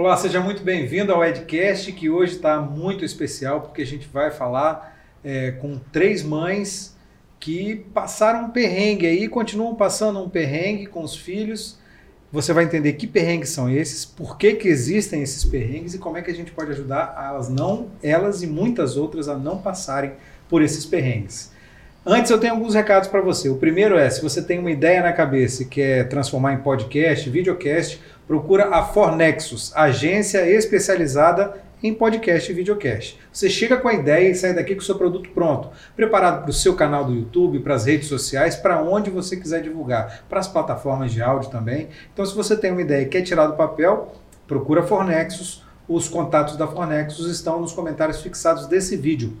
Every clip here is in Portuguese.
Olá, seja muito bem-vindo ao Edcast, que hoje está muito especial porque a gente vai falar é, com três mães que passaram um perrengue aí, continuam passando um perrengue com os filhos. Você vai entender que perrengues são esses, por que, que existem esses perrengues e como é que a gente pode ajudar elas não, elas e muitas outras a não passarem por esses perrengues. Antes eu tenho alguns recados para você. O primeiro é, se você tem uma ideia na cabeça e quer transformar em podcast, videocast, procura a Fornexus, agência especializada em podcast e videocast. Você chega com a ideia e sai daqui com o seu produto pronto, preparado para o seu canal do YouTube, para as redes sociais, para onde você quiser divulgar, para as plataformas de áudio também. Então, se você tem uma ideia e quer tirar do papel, procura Fornexus. Os contatos da Fornexus estão nos comentários fixados desse vídeo,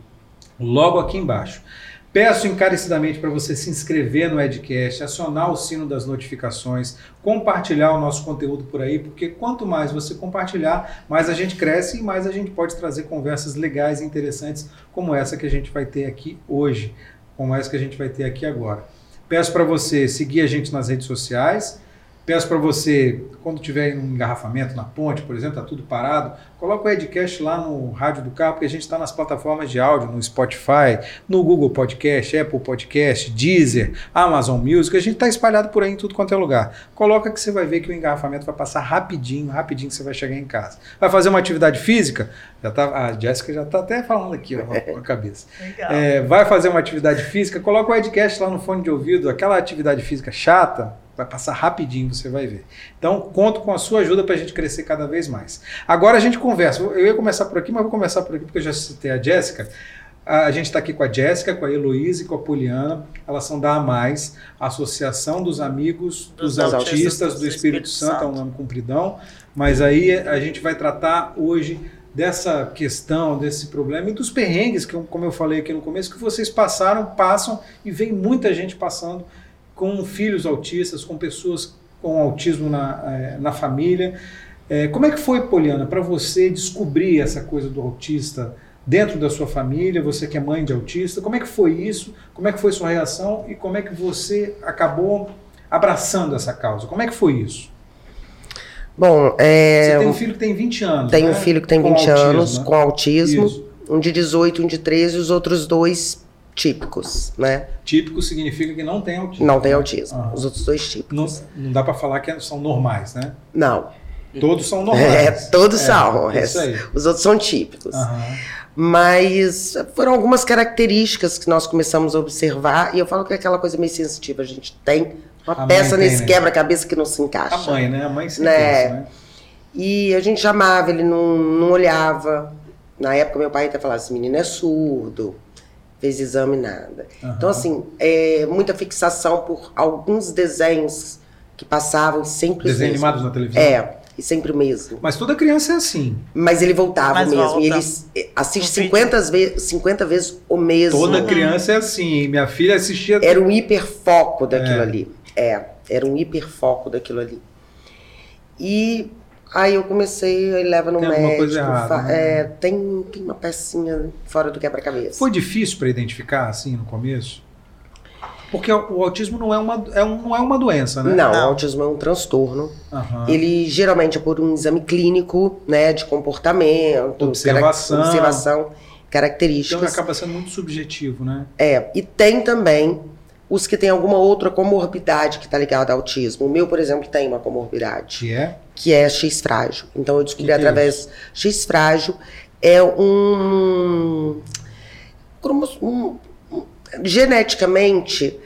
logo aqui embaixo. Peço encarecidamente para você se inscrever no Edcast, acionar o sino das notificações, compartilhar o nosso conteúdo por aí, porque quanto mais você compartilhar, mais a gente cresce e mais a gente pode trazer conversas legais e interessantes como essa que a gente vai ter aqui hoje, como essa que a gente vai ter aqui agora. Peço para você seguir a gente nas redes sociais, Peço para você, quando tiver um engarrafamento na ponte, por exemplo, está tudo parado, coloca o Edcast lá no rádio do carro, porque a gente está nas plataformas de áudio, no Spotify, no Google Podcast, Apple Podcast, Deezer, Amazon Music, a gente está espalhado por aí em tudo quanto é lugar. Coloca que você vai ver que o engarrafamento vai passar rapidinho, rapidinho você vai chegar em casa. Vai fazer uma atividade física? Já tá, a Jéssica já está até falando aqui ó, com a cabeça. É, vai fazer uma atividade física? Coloca o Edcast lá no fone de ouvido, aquela atividade física chata, Vai passar rapidinho, você vai ver. Então, conto com a sua ajuda para a gente crescer cada vez mais. Agora a gente conversa. Eu ia começar por aqui, mas vou começar por aqui porque eu já citei a Jéssica. A gente está aqui com a Jéssica, com a Heloísa e com a Poliana. Elas são da AMAIS, Associação dos Amigos dos, dos Autistas, autistas do, do Espírito, Espírito Santo, Santo, é um nome compridão. Mas aí a gente vai tratar hoje dessa questão, desse problema e dos perrengues, que, como eu falei aqui no começo, que vocês passaram, passam e vem muita gente passando com filhos autistas, com pessoas com autismo na, é, na família. É, como é que foi, Poliana, para você descobrir essa coisa do autista dentro da sua família, você que é mãe de autista, como é que foi isso? Como é que foi sua reação e como é que você acabou abraçando essa causa? Como é que foi isso? Bom, é... Você tem um filho que tem 20 anos. Tenho né? um filho que tem 20 com anos, autismo, né? com autismo. Isso. Um de 18, um de 13, os outros dois típicos, né? Típico significa que não tem autismo. Não tem autismo. Uhum. Os outros dois típicos. Não, não dá para falar que são normais, né? Não. Todos são normais. É, todos é, são. É, os outros são típicos. Uhum. Mas foram algumas características que nós começamos a observar, e eu falo que é aquela coisa meio sensitiva. A gente tem uma a peça nesse né? quebra-cabeça que não se encaixa. A mãe, né? A mãe se né? Pensa, né? E a gente chamava, ele não, não olhava. Na época, meu pai até falava: esse menino é surdo fez exame nada. Uhum. Então, assim, é, muita fixação por alguns desenhos que passavam sempre Desenhos animados na televisão? É, e sempre o mesmo. Mas toda criança é assim. Mas ele voltava Mas mesmo. Volta. E ele é, assiste 50 vezes, 50 vezes o mesmo. Toda criança é assim. Minha filha assistia. Era um hiperfoco daquilo é. ali. É, era um hiperfoco daquilo ali. E Aí eu comecei, aí leva no tem médico. Coisa errada, né? é, tem, tem uma pecinha fora do quebra-cabeça. Foi difícil para identificar, assim, no começo? Porque o autismo não é uma, é um, não é uma doença, né? Não, não, o autismo é um transtorno. Uhum. Ele geralmente é por um exame clínico, né, de comportamento, observação, cara, observação características. Então acaba sendo muito subjetivo, né? É, e tem também os que têm alguma outra comorbidade que está ligada ao autismo. O meu, por exemplo, tem uma comorbidade. Que é? Que é X frágil. Então eu descobri que através. X frágil é um, um, um. Geneticamente,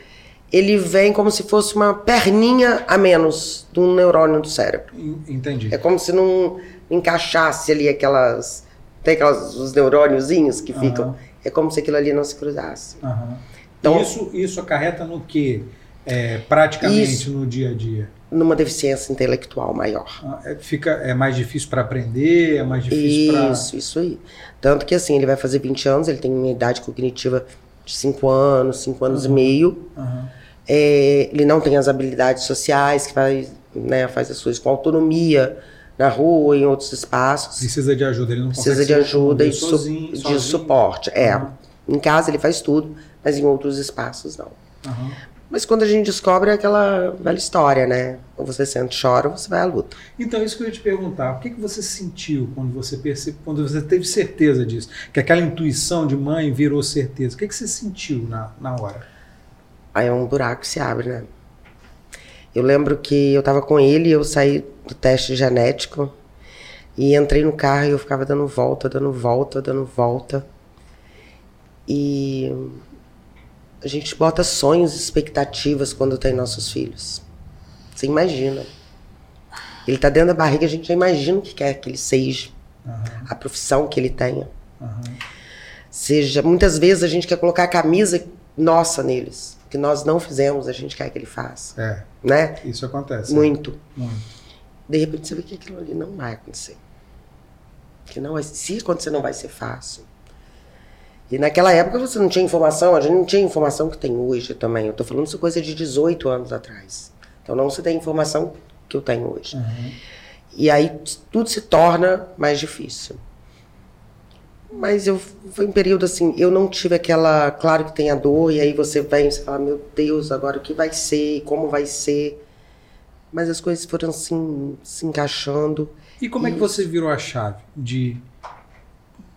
ele vem como se fosse uma perninha a menos de um neurônio do cérebro. Entendi. É como se não encaixasse ali aquelas. Tem aquelas, os neurôniozinhos que ficam. Uhum. É como se aquilo ali não se cruzasse. Uhum. Então, isso, isso acarreta no que? É, praticamente isso, no dia a dia? Numa deficiência intelectual maior. Ah, é, fica, é mais difícil para aprender, é mais difícil para. Isso, isso aí. Tanto que assim, ele vai fazer 20 anos, ele tem uma idade cognitiva de 5 anos, 5 anos uhum. e meio. Uhum. É, ele não tem as habilidades sociais, que faz, né, faz as coisas com autonomia na rua, em outros espaços. Precisa de ajuda, ele não Precisa de ajuda e sozinho, de suporte. É. Uhum. Em casa ele faz tudo, mas em outros espaços não. Uhum. Mas quando a gente descobre é aquela velha história, né? Ou você sente, chora, ou você vai à luta. Então, isso que eu ia te perguntar. O que, que você sentiu quando você percebe, quando você teve certeza disso? Que aquela intuição de mãe virou certeza. O que, que você sentiu na, na hora? Aí é um buraco que se abre, né? Eu lembro que eu tava com ele, eu saí do teste genético e entrei no carro e eu ficava dando volta, dando volta, dando volta. E a gente bota sonhos e expectativas quando tem nossos filhos. Você imagina. Ele tá dentro da barriga, a gente já imagina o que quer que ele seja, uhum. a profissão que ele tenha. Uhum. Seja, muitas vezes a gente quer colocar a camisa nossa neles, que nós não fizemos, a gente quer que ele faça. É. Né? Isso acontece. Muito. É. Muito. De repente você vê que aquilo ali não vai acontecer. Que não vai, se acontecer, não vai ser fácil. E naquela época você não tinha informação, a gente não tinha informação que tem hoje também. Eu estou falando isso coisa de 18 anos atrás. Então não se tem informação que eu tenho hoje. Uhum. E aí tudo se torna mais difícil. Mas eu foi um período assim, eu não tive aquela, claro que tem a dor e aí você vem e fala, meu Deus, agora o que vai ser, como vai ser? Mas as coisas foram assim se encaixando. E como e... é que você virou a chave de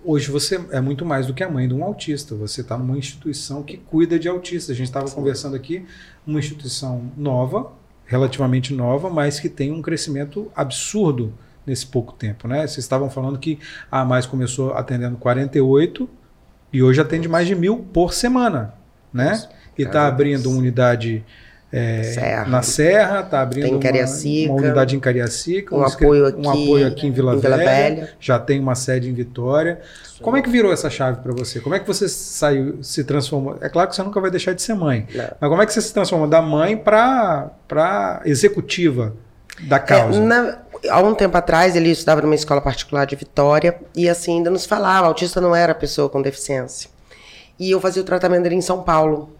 hoje você é muito mais do que a mãe de um autista. Você está numa instituição que cuida de autistas. A gente estava conversando aqui, uma instituição nova, relativamente nova, mas que tem um crescimento absurdo nesse pouco tempo, né? Vocês estavam falando que a Mais começou atendendo 48 e hoje atende mais de mil por semana, né? E está abrindo uma unidade é, Serra. na Serra, está abrindo uma, uma, unidade em Cariacica, um, um, apoio, aqui, um apoio aqui em Vila, em Vila Velha, Velha, já tem uma sede em Vitória. Isso Como é que virou essa chave para você? Como é que você saiu, se transformou? É claro que você nunca vai deixar de ser mãe, Não. mas como é que você se transformou da mãe para executiva da é, causa? É, na, há um tempo atrás ele estudava numa escola particular de Vitória e assim ainda nos falava, autista não era pessoa com deficiência. E eu fazia o tratamento dele em São Paulo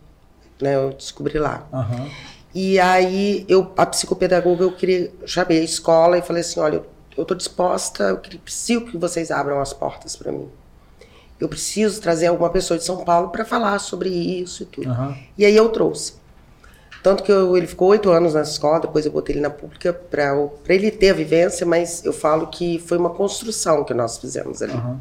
né? Eu descobri lá. Uhum. E aí eu, a psicopedagoga, eu queria chamei a escola e falei assim, olha, eu estou disposta, eu preciso que vocês abram as portas para mim. Eu preciso trazer alguma pessoa de São Paulo para falar sobre isso e tudo. Uhum. E aí eu trouxe. Tanto que eu, ele ficou oito anos na escola, depois eu botei ele na pública para ele ter a vivência, mas eu falo que foi uma construção que nós fizemos ali. Uhum.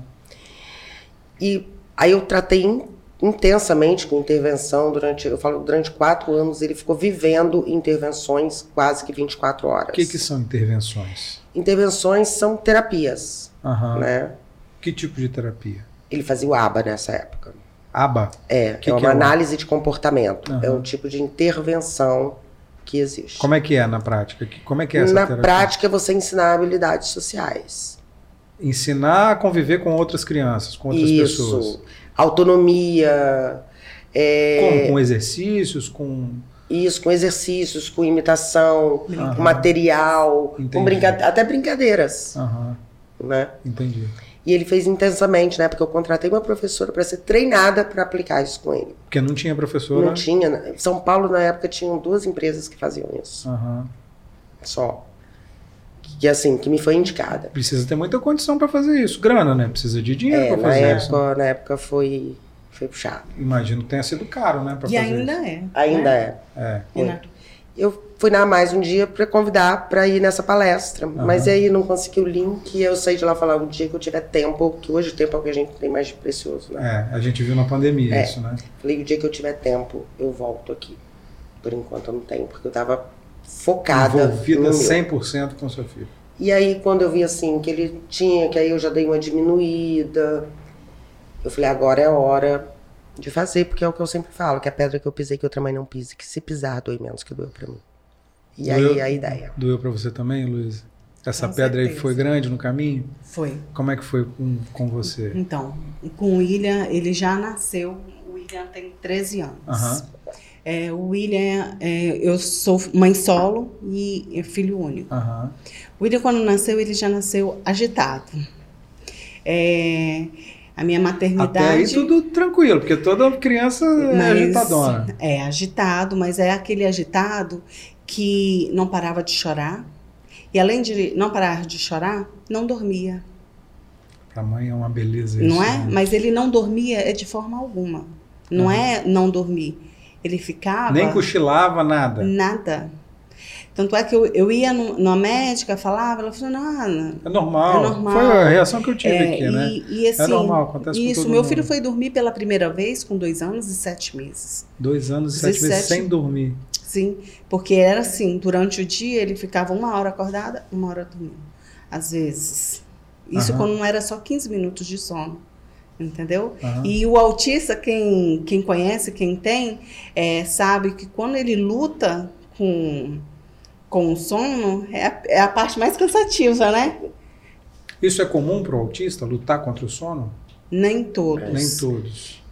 E aí eu tratei intensamente com intervenção durante, eu falo, durante quatro anos ele ficou vivendo intervenções quase que 24 horas. O que, que são intervenções? Intervenções são terapias, uhum. né? Que tipo de terapia? Ele fazia o ABA nessa época. ABA? É, que é uma que é análise de comportamento. Uhum. É um tipo de intervenção que existe. Como é que é na prática? Como é que é essa Na terapia? prática, você ensinar habilidades sociais. Ensinar a conviver com outras crianças, com outras Isso. pessoas autonomia. É... Com, com, exercícios, com. Isso, com exercícios, com imitação, uhum. com material, Entendi. com brinca... até brincadeiras. Uhum. Né? Entendi. E ele fez intensamente, né? Porque eu contratei uma professora para ser treinada para aplicar isso com ele. Porque não tinha professora? Não tinha. Em São Paulo, na época, tinham duas empresas que faziam isso. Uhum. Só que assim, que me foi indicada. Precisa ter muita condição para fazer isso. Grana, né? Precisa de dinheiro é, para fazer na isso. Época, na época foi, foi puxado. Imagino que tenha sido caro, né? Pra e fazer ainda isso. é. Ainda né? é. É. é. Eu fui na mais um dia para convidar para ir nessa palestra, uhum. mas aí não consegui o link e eu saí de lá falar o dia que eu tiver tempo, que hoje o tempo é o que a gente tem mais de precioso, né? É, a gente viu na pandemia é. isso, né? Falei, o dia que eu tiver tempo, eu volto aqui. Por enquanto eu não tenho, porque eu tava focada. Envolvida 100% com seu filho. E aí, quando eu vi assim que ele tinha, que aí eu já dei uma diminuída, eu falei, agora é hora de fazer, porque é o que eu sempre falo, que a pedra que eu pisei, que outra mãe não pise, que se pisar, doe menos que doeu pra mim. E doeu, aí a ideia. Doeu pra você também, Luiz? Essa com pedra certeza. aí foi grande no caminho? Foi. Como é que foi com, com você? Então, com o William, ele já nasceu, o William tem 13 anos. Uhum. É, o William, é, eu sou mãe solo e filho único. Uhum. O William, quando nasceu, ele já nasceu agitado. É, a minha maternidade. Até aí tudo tranquilo, porque toda criança é mas, é agitadona. É agitado, mas é aquele agitado que não parava de chorar. E além de não parar de chorar, não dormia. Para mãe é uma beleza isso. Não é? Né? Mas ele não dormia de forma alguma. Não uhum. é não dormir ele ficava. Nem cochilava, nada. Nada. Tanto é que eu, eu ia no, na médica, falava, ela falou, não, É normal. É normal. Foi a reação que eu tive é, aqui, né? E, e assim, é normal, acontece com Isso, todo meu mundo. filho foi dormir pela primeira vez com dois anos e sete meses. Dois anos e sete 17. meses sem dormir. Sim, porque era assim, durante o dia ele ficava uma hora acordada, uma hora dormindo. Às vezes. Isso Aham. quando não era só 15 minutos de sono. Entendeu? Aham. E o autista, quem, quem conhece, quem tem, é, sabe que quando ele luta com, com o sono, é a, é a parte mais cansativa, né? Isso é comum para o autista, lutar contra o sono? Nem todos. Nem todos.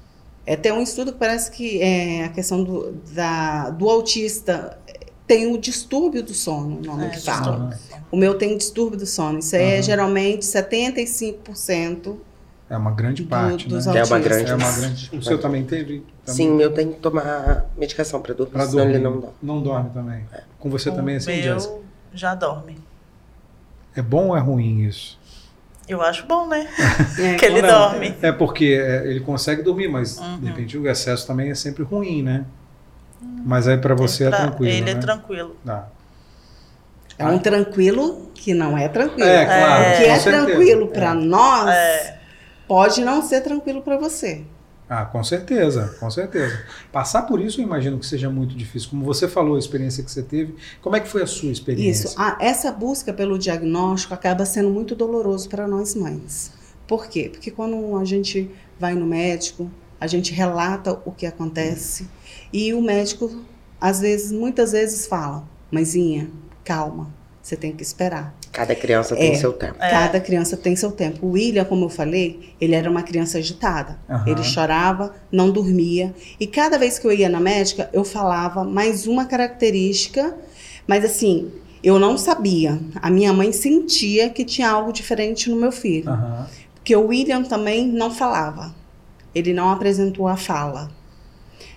É, tem um estudo que parece que é a questão do, da, do autista tem o distúrbio do sono, o nome É, que fala. distúrbio. O meu tem distúrbio do sono. Isso é Aham. geralmente 75%. É uma grande Do- parte, dos né? É uma grande- É uma grande. O seu também teve? Também? Sim, eu tenho que tomar medicação para dormir, Pra senão dormir. ele não dá. Não dorme também. Com você O também é assim, meu já dorme. É bom ou é ruim isso? Eu acho bom, né? É, que ele Não, dorme. É porque é, ele consegue dormir, mas Uhum. de repente o excesso também é sempre ruim, né? Mas aí para você Ele é tra- tranquilo, Ele né? é tranquilo. Dá. É um tranquilo que não é tranquilo. É, claro. O que é tranquilo para É. nós É. pode não ser tranquilo para você. Ah, com certeza, com certeza. Passar por isso eu imagino que seja muito difícil. Como você falou, a experiência que você teve, como é que foi a sua experiência? Isso. Ah, essa busca pelo diagnóstico acaba sendo muito doloroso para nós mães. Por quê? Porque quando a gente vai no médico, a gente relata o que acontece e o médico, às vezes, muitas vezes fala: Mãezinha, calma, você tem que esperar. Cada criança tem É. seu tempo. É. Cada criança tem seu tempo. O William, como eu falei, ele era uma criança agitada. Aham. Ele chorava, não dormia. E cada vez que eu ia na médica, eu falava mais uma característica, mas assim, eu não sabia. A minha mãe sentia que tinha algo diferente no meu filho. Aham. Porque o William também não falava. Ele não apresentou a fala.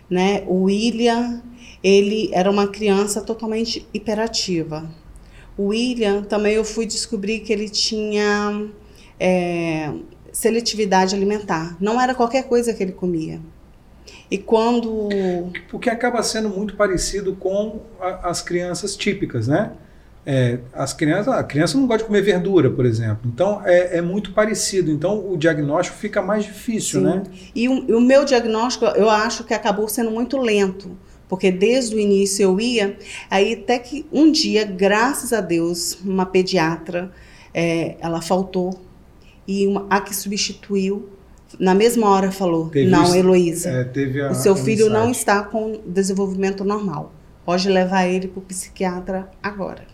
Né? O William, ele era uma criança totalmente hiperativa. O William também eu fui descobrir que ele tinha é, seletividade alimentar. Não era qualquer coisa que ele comia. E quando Porque acaba sendo muito parecido com a- as crianças típicas, né? É, as crianças, a criança não gosta de comer verdura, por exemplo. Então é, é muito parecido. Então o diagnóstico fica mais difícil, Sim. né? E o, e o meu diagnóstico, eu acho que acabou sendo muito lento. Porque desde o início eu ia, aí até que um dia, graças a Deus, uma pediatra, é, ela faltou. E uma, a que substituiu, na mesma hora falou, Teve não, Heloísa, É, o seu a filho não insight. está com desenvolvimento normal. Pode levar ele para o psiquiatra agora.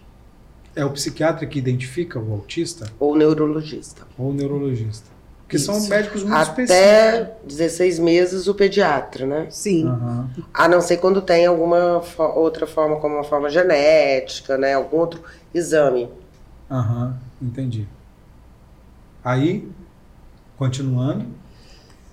É o psiquiatra que identifica o autista Ou neurologista. ou o neurologista? Porque são Isso. médicos muito específicos. Até 16 meses o pediatra, né? Sim. Aham. A não ser quando tem alguma fo- outra forma, como uma forma genética, né? Algum outro exame. Aham, entendi. Aí, continuando.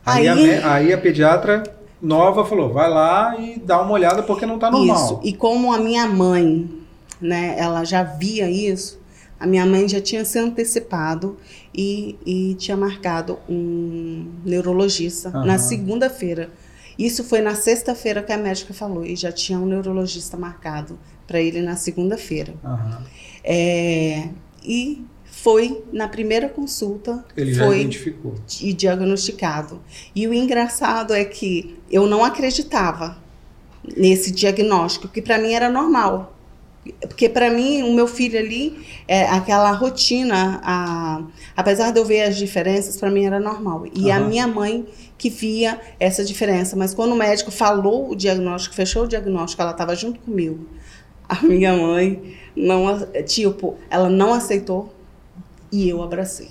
Aí, a, Aí- me- aí a pediatra nova falou: vai lá e dá uma olhada porque não tá normal. Isso. E como a minha mãe, né, ela já via isso, a minha mãe já tinha se antecipado e, e tinha marcado um neurologista Aham. na segunda-feira. Isso foi na sexta-feira que a médica falou e já tinha um neurologista marcado para ele na segunda-feira. Aham. É, e foi na primeira consulta Ele já foi identificou. e diagnosticado. E o engraçado é que eu não acreditava nesse diagnóstico, que para mim era normal. Porque para mim, o meu filho ali, é, aquela rotina, a- apesar de eu ver as diferenças, para mim era normal. E a Aham. minha mãe que via essa diferença. Mas quando o médico falou o diagnóstico, fechou o diagnóstico, ela estava junto comigo. A minha mãe não, a- tipo, ela não aceitou e eu abracei.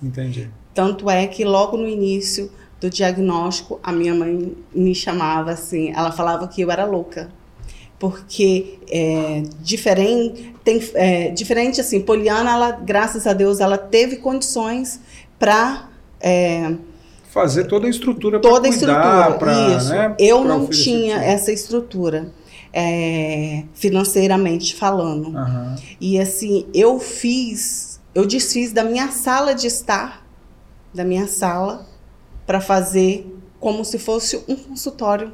Entendi. Tanto é que logo no início do diagnóstico, a minha mãe me chamava assim, ela falava que eu era louca. Porque é, diferente, tem, é, diferente assim, Poliana, ela, graças a Deus, ela teve condições para Fazer toda a estrutura para toda a cuidar, estrutura. pra, Isso. né, eu não tinha tudo. essa estrutura, é, financeiramente falando. Aham. E assim, eu fiz, eu desfiz da minha sala de estar, da minha sala, para fazer como se fosse um consultório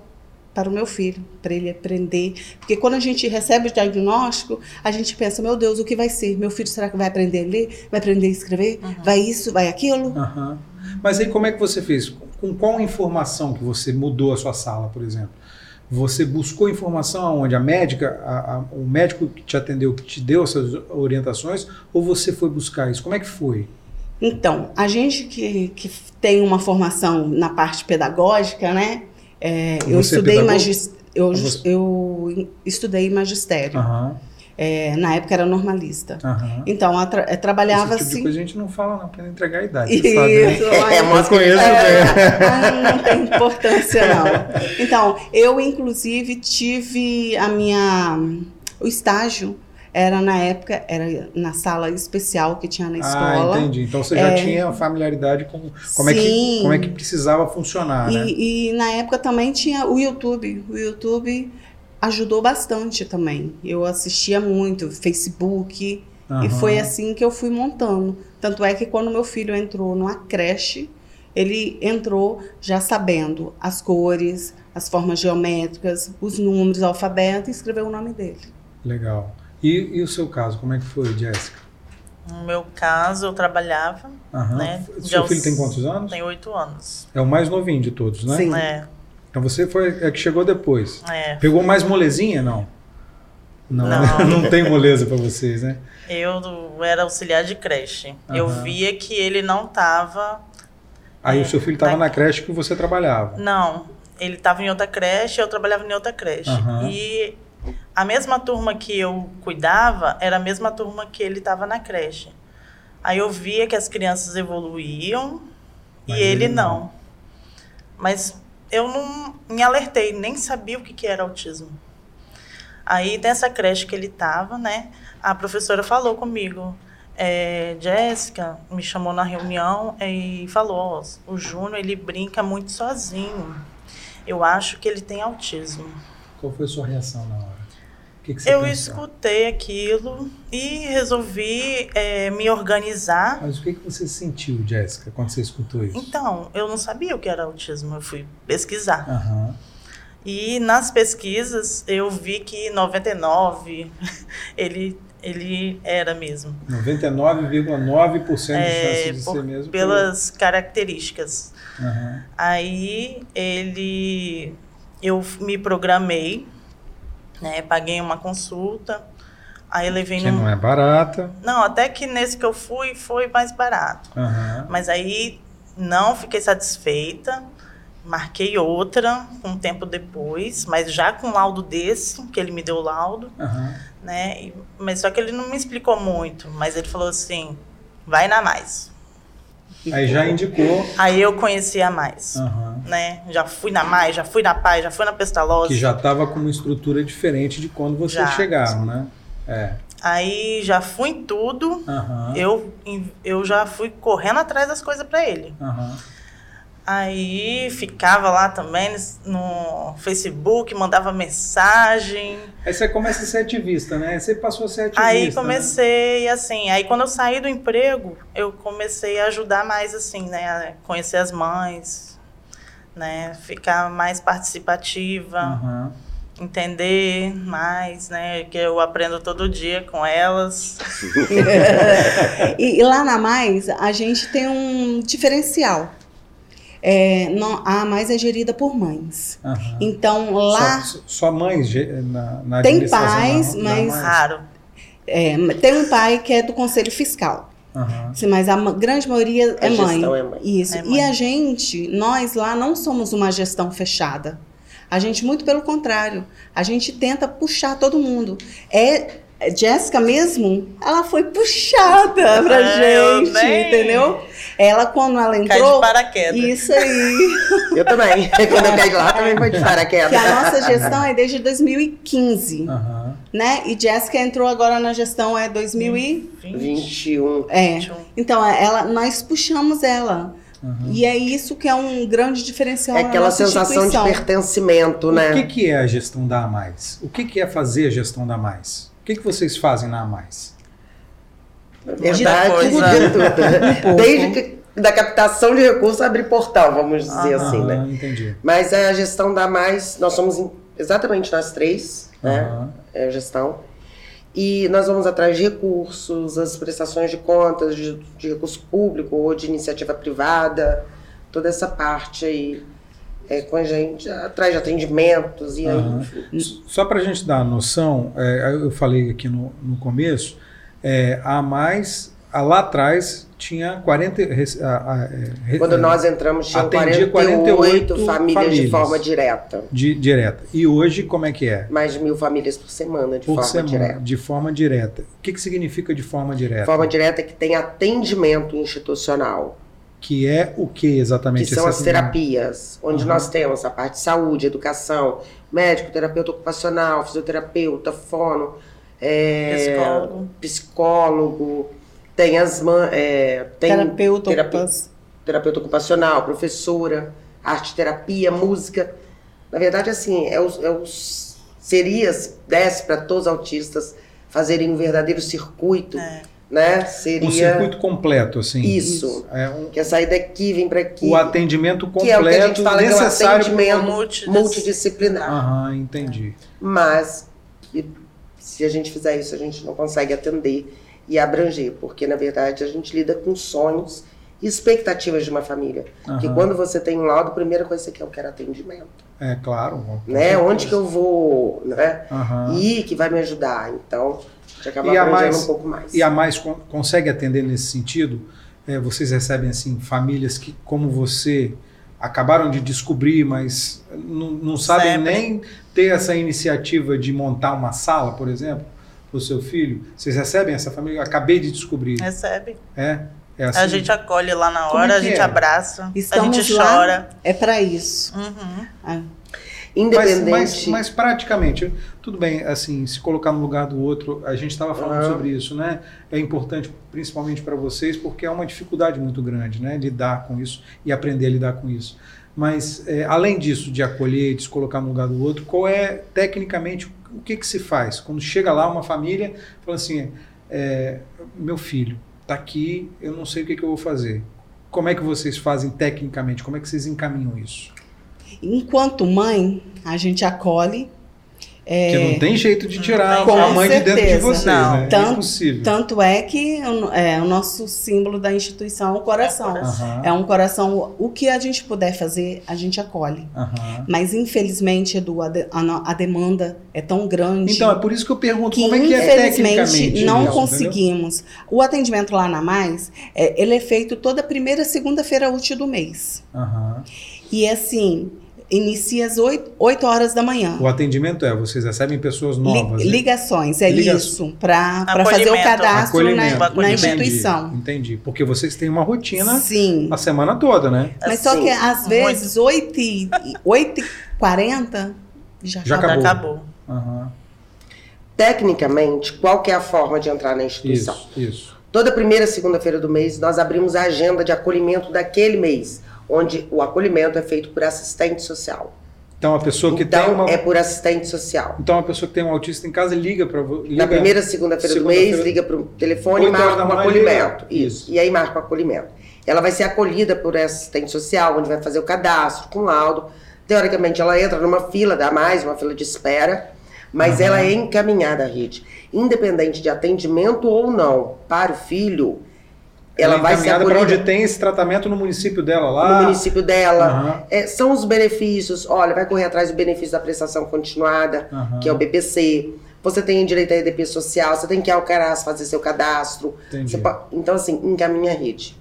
para o meu filho, para ele aprender. Porque quando a gente recebe o diagnóstico, a gente pensa, meu Deus, o que vai ser? Meu filho será que vai aprender a ler? Vai aprender a escrever? Vai isso? Vai aquilo? Aham. Mas aí como é que você fez? Com qual informação que você mudou a sua sala, por exemplo? Você buscou informação aonde? A médica, a- a- o médico que te atendeu, que te deu essas orientações, ou você foi buscar isso? Como é que foi? Então, a gente que, que tem uma formação na parte pedagógica, né? É, eu Você é estudei magis, eu, Você- eu estudei magistério. Aham, É, na época era normalista. aham. Então, tra- eh, trabalhava Esse tipo de assim. coisa a gente não fala não, para não entregar a idade. Isso, sabe, né? mas- É, mas conheço É, bem. ah, não tem importância, não. Então, eu, inclusive, tive a minha. O estágio era na época, era na sala especial que tinha na Ah, escola. entendi. Então você já É. tinha familiaridade com como é, que, Sim. como é que precisava funcionar, né? E, e na época também tinha o YouTube. O YouTube ajudou bastante também. Eu assistia muito, Facebook. E Aham. foi assim que eu fui montando. Tanto é que quando meu filho entrou numa creche, ele entrou já sabendo as cores, as formas geométricas, os números, o alfabeto e escreveu o nome dele. Legal. E, e o seu caso, como é que foi, Jéssica? No meu caso, eu trabalhava, Aham. né? Seu já filho os- tem quantos anos? Tem oito anos. É o mais novinho de todos, né? Sim. É, Então você foi é que chegou depois. é. Pegou mais molezinha, não? Não, Não. não tem moleza pra vocês, né? Eu era auxiliar de creche. Eu Aham. via que ele não estava. Aí É, o seu filho estava tá. na creche que você trabalhava. Não, ele estava em outra creche, eu trabalhava em outra creche. Aham. E a mesma turma que eu cuidava era a mesma turma que ele estava na creche. Aí eu via que as crianças evoluíam Mas e ele ele não. não. Mas eu não me alertei, nem sabia o que, que era autismo. Aí nessa creche que ele estava, né, a professora falou comigo. É, Jéssica me chamou na reunião e falou: o Júnior ele brinca muito sozinho. Eu acho que ele tem autismo. Qual foi a sua reação na hora? Que, que Eu escutei aquilo e resolvi é, me organizar. Mas o que, que você sentiu, Jéssica, quando você escutou isso? Então, eu não sabia o que era autismo, eu fui pesquisar. Aham. E nas pesquisas eu vi que 99 ele, ele era mesmo. 99,9% de É, chance de por- ser mesmo. pelas características. Aham. Aí ele eu me programei, né? Paguei uma consulta. Aí levei Que num. não é barata. Não, até que nesse que eu fui foi mais barato. Aham. Mas aí não fiquei satisfeita. Marquei outra um tempo depois, mas já com laudo desse, que ele me deu o laudo, Aham. né? E- mas só que ele não me explicou muito, mas ele falou assim: vai na mais. Aí já indicou Aí eu conheci a mais, aham, né? Já fui na mais, já fui na paz, já fui na pestalose. que já estava com uma estrutura diferente de quando vocês Já. chegaram, né? É. Aí já fui em tudo. Aham. Eu, eu já fui correndo atrás das coisas para ele. Aham. Aí ficava lá também no Facebook, mandava mensagem. Aí você começa a ser ativista, né? Você passou a ser ativista. Aí né? comecei assim, aí quando eu saí do emprego, eu comecei a ajudar mais assim, né, a conhecer as mães, né, ficar mais participativa, Aham. entender mais, né, que eu aprendo todo dia com elas. e, e lá na Mais, a gente tem um diferencial. É, não, a Mais é gerida por mães. Aham. Então, lá Só, só mães na, na Tem pais, da- da mas- mãe? Raro. é, tem um pai que é do Conselho Fiscal. Aham. Sim, Mas a grande maioria A é mãe. gestão é mãe. Isso. É E mãe. a gente, nós lá não somos uma gestão fechada. A gente, muito pelo contrário, a gente tenta puxar todo mundo. É, é Jéssica mesmo, ela foi puxada pra É, gente, entendeu? Ela, quando ela Cai de entrou. paraquedas. Isso aí. Eu também. Quando eu caí lá, também foi de Que paraquedas. a nossa gestão é desde 2015, Né? E Jéssica entrou agora na gestão é 2000 e... 21. É. 21. Então, ela, nós puxamos ela. Aham. E é isso que é um grande diferencial É aquela sensação de pertencimento, O né? que, que é a gestão da A Mais? O que, que é fazer a gestão da A Mais? O que, que vocês fazem na A Mais? Verdade, coisa. de tudo. Desde que da captação de recursos abrir portal, vamos dizer Aham, assim, né? entendi. Mas é a gestão da mais, nós somos em- exatamente nós três, né? Aham. É a gestão. E nós vamos atrás de recursos, as prestações de contas de, de recurso público ou de iniciativa privada, toda essa parte aí é, com a gente, atrás de atendimentos e aí, Aham. enfim. Só para a gente dar a noção, é, eu falei aqui no, no começo, é, a mais, lá atrás tinha 40. res- a- a- é, Quando nós entramos, Atendia 48, 48 famílias, de famílias. forma direta. de, direta. E hoje, como é que é? Mais de mil famílias por semana, de Por forma semana, direta. de forma direta. O que, que significa de forma direta? Forma direta é que tem atendimento institucional, Que é o que exatamente? que são as atendimento? terapias, onde Aham. nós temos a parte de saúde, educação, médico, terapeuta ocupacional, fisioterapeuta, fono, é, Psicólogo. psicólogo, tem as man- é, tem Terapeuta, terapi- ocupas- terapeuta ocupacional, professora, arte terapia, música. Na verdade, assim, é os, é os seria, desce para todos os autistas fazerem um verdadeiro circuito, É. né? Seria Um circuito completo, assim. isso. É um- Que é sair daqui, vem para aqui. o atendimento que é o que a gente completo que é necessário. atendimento Multidis- multidisciplinar. Aham, entendi. Mas que se a gente fizer isso, a gente não consegue atender e abranger, porque na verdade a gente lida com sonhos e expectativas de uma família. Porque Aham. quando você tem um laudo, a primeira coisa que você quer, eu quero atendimento. É claro. Né? Onde que eu vou, né? Aham. E que vai me ajudar. Então, a gente acaba E a mais- um pouco mais. E a mais con- consegue atender nesse sentido? É, vocês recebem assim famílias que, como você, acabaram de descobrir, mas não, não sabem Sempre. nem ter essa iniciativa de montar uma sala, por exemplo, o seu filho. Vocês recebem essa família? Eu acabei de descobrir. Recebe. É, é assim. A gente acolhe lá na é hora, a que gente é? abraça, a Estamos gente lá. chora. É para isso. Uhum. Ah, Mas, Independente. mas, mas praticamente, tudo bem, assim, se colocar no lugar do outro, a gente estava falando sobre isso, né? É importante, principalmente para vocês, porque é uma dificuldade muito grande, né? Lidar com isso e aprender a lidar com isso. Mas, é, além disso, de acolher, de se colocar no lugar do outro, qual é, tecnicamente, o que, que se faz? Quando chega lá uma família, fala assim, é, meu filho está aqui, eu não sei o que, que eu vou fazer. Como é que vocês fazem tecnicamente? Como é que vocês encaminham isso? Enquanto mãe, a gente acolhe. É, Porque não tem jeito de tirar Com a mãe de dentro de certeza. vocês, Não. né? é Tanto- impossível. Tanto é que o- é, o nosso símbolo da instituição é o coração. É coração. Aham, É um coração. O que a gente puder fazer, a gente acolhe. aham. Mas infelizmente, Edu, a, de- a a demanda é tão grande. Então, é por isso que eu pergunto que como é que é infelizmente tecnicamente. não isso, conseguimos. O atendimento lá na Mais, é, ele é feito toda primeira segunda-feira útil do mês. entendeu? Aham. E assim, inicia às 8, 8 horas da manhã. O atendimento é, vocês recebem pessoas novas. Li- ligações, é Liga- isso, para fazer o cadastro na, na instituição. Entendi, entendi. Porque vocês têm uma rotina Sim. a semana toda, né? Mas só Assim, que às vezes 8 e, 8 e 40 já, Já acabou. acabou. Acabou. Aham. Tecnicamente, qual que é a forma de entrar na instituição? Isso, isso. Toda primeira segunda-feira do mês, nós abrimos a agenda de acolhimento daquele mês, onde o acolhimento é feito por assistente social. Então, a pessoa que então, tem uma... é por assistente social. Então, a pessoa que tem um autista em casa liga para você. Na primeira segunda-feira do Segunda-feira- mês, liga para o telefone e horas marca manhã, acolhimento. liga. Isso. E aí marca o acolhimento. Ela vai ser acolhida por assistente social, onde vai fazer o cadastro com laudo. Teoricamente, ela entra numa fila, dá mais, uma fila de espera, mas Aham. ela é encaminhada à rede. Independente de atendimento ou não para o filho, ela, é vai ser para onde tem esse tratamento no município dela lá. no município dela. Aham, É, são os benefícios. Olha, vai correr atrás do benefício da prestação continuada, aham. que é o BPC. Você tem direito a EDP social, você tem que ir ao CARAS fazer seu cadastro. Entendi. Você po- então, assim, encaminha a rede.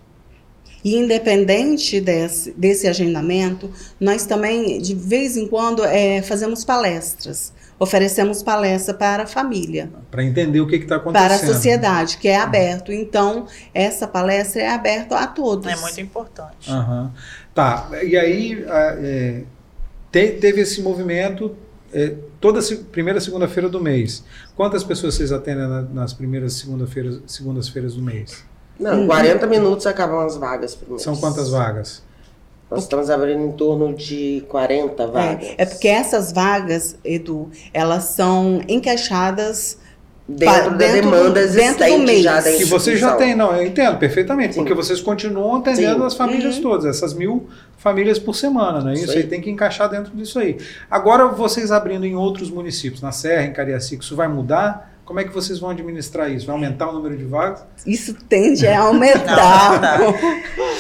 E independente desse, desse agendamento, nós também, de vez em quando, é, fazemos palestras. Oferecemos palestra para a família, Para entender o que está acontecendo. para a sociedade, que é aberto. Então, essa palestra é aberta a todos. É muito importante. Aham. Tá, e aí é, te- teve esse movimento é, toda se- primeira segunda-feira do mês. Quantas pessoas vocês atendem na- nas primeiras segunda-feiras, segundas-feiras do mês? Não, Uhum. em 40 minutos acabam as vagas por mês. São quantas vagas? Nós estamos abrindo em torno de 40 vagas. É, é porque essas vagas, Edu, elas são encaixadas dentro, da dentro do- demanda dentro do existente mês. já da Que vocês já têm, não, eu entendo perfeitamente, Sim. porque vocês continuam atendendo Sim. as famílias Uhum. todas, essas mil famílias por semana, não é isso? Isso aí aí. tem que encaixar dentro disso aí. Agora, vocês abrindo em outros municípios, na Serra, em Cariacica, isso vai mudar? Como é que vocês vão administrar isso? Vai aumentar o número de vagas? Isso tende a aumentar. Não,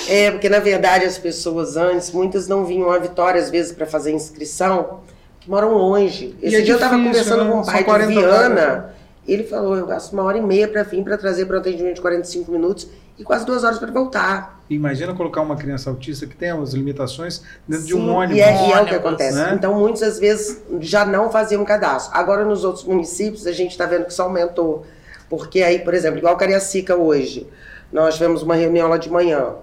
É, porque na verdade as pessoas antes, muitas não vinham a Vitória às vezes para fazer inscrição, que moram longe. E Esse é dia eu estava difícil, conversando né? com um pai 40 de Viana, vagas. ele falou, eu gasto uma hora e meia para vir para trazer para um atendimento de 45 minutos e quase duas horas para voltar. Imagina colocar uma criança autista que tem as limitações dentro de um Sim, ônibus. E é, e é o que acontece. né? Então, muitas vezes já não faziam cadastro. Agora, nos outros municípios, a gente está vendo que isso aumentou. Porque aí, por exemplo, igual Cariacica hoje, nós tivemos uma reunião lá de manhã.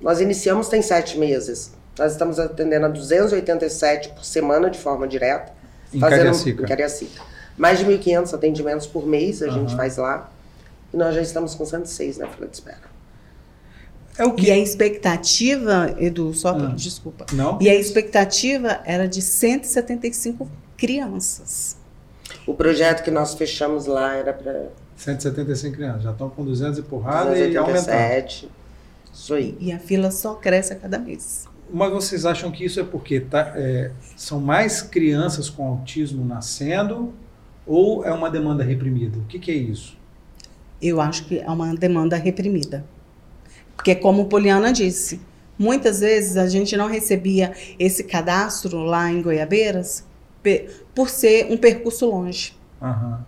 Nós iniciamos tem sete meses. Nós estamos atendendo a 287 por semana de forma direta. Em Cariacica. Em Cariacica. Mais de 1.500 atendimentos por mês a gente Aham. faz lá. E nós já estamos com 106 na fila de espera. É o E que? a expectativa, Edu, só pra- Ah. desculpa. Não? E a expectativa era de 175 crianças. O projeto que nós fechamos lá era para 175 crianças. Já estão com 200 e porrada e aumentando. 287. Isso aí. E a fila só cresce a cada mês. Mas vocês acham que isso é porque tá, é, são mais crianças com autismo nascendo ou é uma demanda reprimida? O que, que é isso? Eu acho que é uma demanda reprimida. Porque, como Poliana disse, muitas vezes a gente não recebia esse cadastro lá em Goiabeiras por ser um percurso longe. Aham,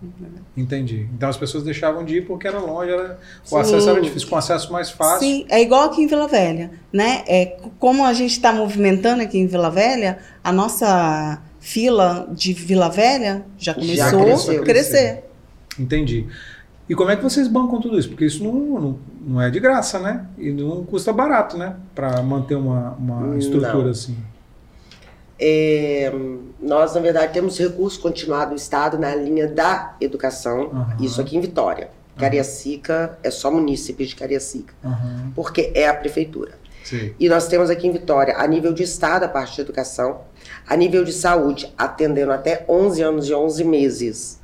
entendi. Então as pessoas deixavam de ir porque era longe, era, o Sim. acesso era difícil. Com acesso mais fácil, Sim, é igual aqui em Vila Velha, né? É, como a gente está movimentando aqui em Vila Velha, a nossa fila de Vila Velha já Já começou cresceu. a crescer. entendi. E como é que vocês bancam tudo isso? Porque isso não, não, não é de graça, né? E não custa barato, né? Para manter uma, uma Não. estrutura assim. É, nós, na verdade, temos recurso continuado do Estado na linha da educação, Aham. isso aqui em Vitória. Cariacica é só munícipe de Cariacica, Aham, porque é a prefeitura. sei. E nós temos aqui em Vitória, a nível de Estado, a parte de educação, a nível de saúde, atendendo até 11 anos e 11 meses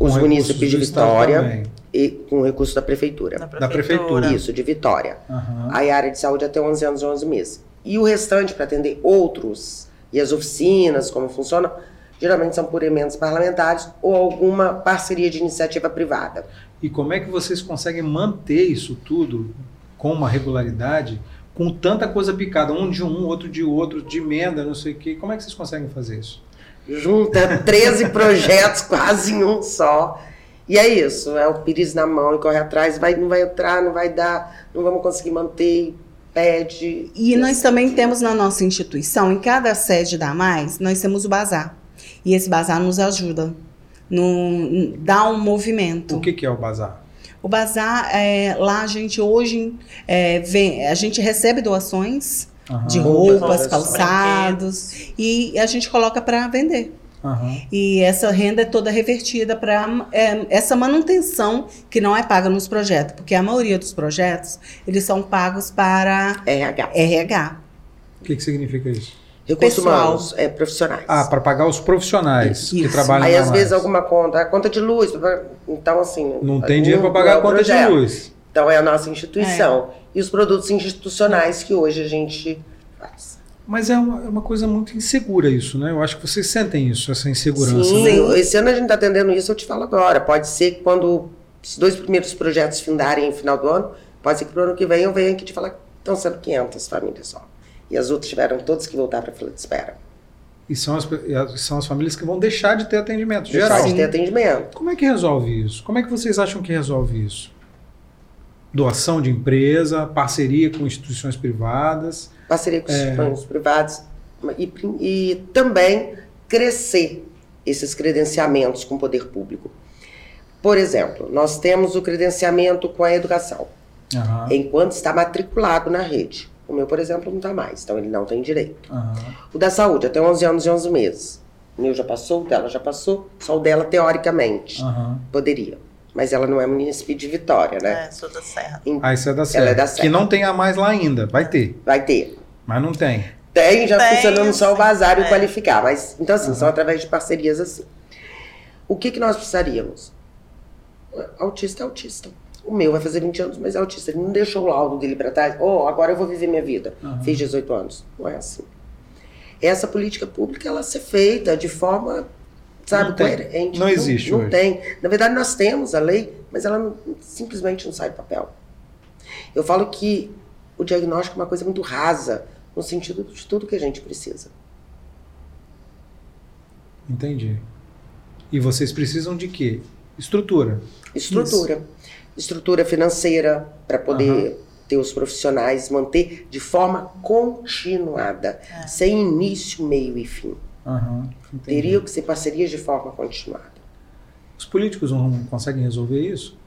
os recursos munícipes de Vitória e com recurso da prefeitura. Da prefeitura. Isso, de Vitória. Aham. Aí a área de saúde até 11 anos e 11 meses. E o restante para atender outros, e as oficinas, como funciona, geralmente são por emendas parlamentares ou alguma parceria de iniciativa privada. E como é que vocês conseguem manter isso tudo com uma regularidade, com tanta coisa picada, um de um, outro de outro, de emenda, não sei o quê? Como é que vocês conseguem fazer isso? Junta 13 projetos quase em um só. E é isso, é o pires na mão e corre atrás, vai, não vai entrar, não vai dar, não vamos conseguir manter, pede. E nós também temos na nossa instituição, em cada sede da Mais, nós temos o bazar. E esse bazar nos ajuda, no, dá um movimento. O que, que é o bazar? O bazar, é, lá a gente hoje, é, vem, a gente recebe doações Aham, de Roupas, roupas, calçados, e a gente coloca para vender. aham. E essa renda é toda revertida para essa manutenção que não é paga nos projetos, porque a maioria dos projetos, eles são pagos para RH. RH. O que, que significa isso? Recursos humanos, é, profissionais. Ah, para pagar os profissionais que Isso. trabalham Aí, na às vezes, alguma conta, a conta de luz, então, assim. Não tem dinheiro para pagar é a conta de projeto. luz. Então, é a nossa instituição. E os produtos institucionais que hoje a gente faz. Mas é uma, é uma coisa muito insegura isso, né? Eu acho que vocês sentem isso, essa insegurança. Sim, né? esse ano a gente está atendendo isso, eu te falo agora. Pode ser que quando os dois primeiros projetos findarem no final do ano, pode ser que pro ano que vem eu venha aqui te falar que estão sendo 500 famílias só. E as outras tiveram todas que voltar para a fila de espera. E são as, são as famílias que vão deixar de ter atendimento Geral. geral. de ter atendimento. Como é que resolve isso? Como é que vocês acham que resolve isso? Doação de empresa, parceria com instituições privadas. Parceria com É. planos privados e, e também crescer esses credenciamentos com o poder público. Por exemplo, nós temos o credenciamento com a educação. Aham, enquanto está matriculado na rede. O meu, por exemplo, não está mais, então ele não tem direito. aham. O da saúde, até 11 anos e 11 meses. O meu já passou, o dela já passou, só o dela, teoricamente, aham. poderia. Mas ela não é município de Vitória, né? É, sou da Serra. Ah, isso é da Serra. é da Que Serra. não tem a mais lá ainda. Vai ter, Vai ter. mas não tem. Tem já Tem, funcionando só o bazar e o é. qualificar. Mas, então, assim, Uhum. são através de parcerias assim. O que, que nós precisaríamos? autista é autista. O meu vai fazer 20 anos, mas é autista. Ele não deixou o laudo dele para trás. Oh, agora eu vou viver minha vida. Uhum. Fiz 18 anos. Não é assim. Essa política pública, ela ser feita de forma, sabe, não coerente. Não, não existe Não hoje. tem. Na verdade, nós temos a lei, mas ela não, simplesmente não sai do papel. Eu falo que o diagnóstico é uma coisa muito rasa, no sentido de tudo que a gente precisa. Entendi. E vocês precisam de quê? Estrutura. Estrutura. Isso. Estrutura financeira para poder uhum. ter os profissionais, manter de forma continuada, é. sem início, meio e fim. Uhum. Teria que ser parcerias de forma continuada. Os políticos não conseguem resolver isso?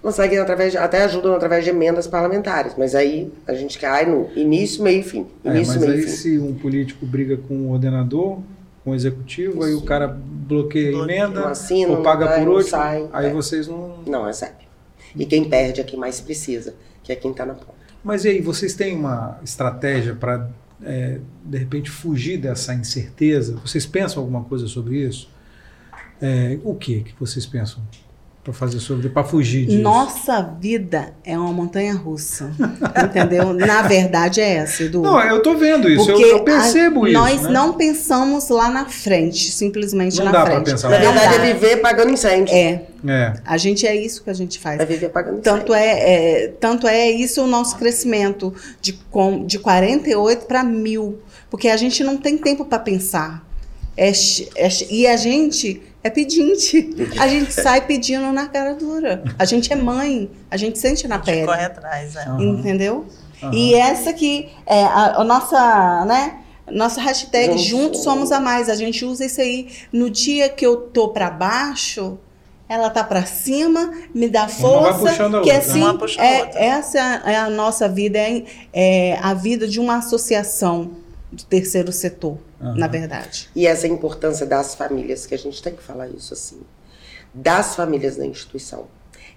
Conseguem através de, até ajudam através de emendas parlamentares, mas aí a gente cai no início, meio e fim. É, início, é, mas meio aí fim. se um político briga com o ordenador, com o executivo, aí o cara bloqueia a emenda, assina, ou paga por sai, aí é. vocês não... Não recebe. E quem perde é quem mais precisa, que é quem está na ponta. Mas e aí, vocês têm uma estratégia para, é, de repente, fugir dessa incerteza? Vocês pensam alguma coisa sobre isso? É, o que que vocês pensam? Para fazer sobre para fugir disso. Nossa vida é uma montanha russa, entendeu? Na verdade é essa, Edu. Não, eu tô vendo isso, eu, eu, percebo a, isso. Nós né? não pensamos lá na frente, simplesmente não na dá frente. Pensar na verdade é viver pagando incêndio. É. é. A gente é isso que a gente faz. É viver pagando tanto é, é, tanto é isso o nosso crescimento de com, de 48 para mil, porque a gente não tem tempo para pensar. É, é, e a gente é pedinte. A gente sai pedindo na cara dura. A gente é mãe, a gente sente na pele. corre atrás, é. Uhum. Entendeu? Uhum. E essa que é a, a nossa, né? Nossa hashtag Juntos. Juntos Somos a Mais. A gente usa isso aí. No dia que eu tô para baixo, ela tá para cima, me dá força. que assim, é, essa é a nossa vida, é, é a vida de uma associação do terceiro setor uhum. na verdade. E essa importância das famílias, que a gente tem que falar isso assim. Das famílias na instituição.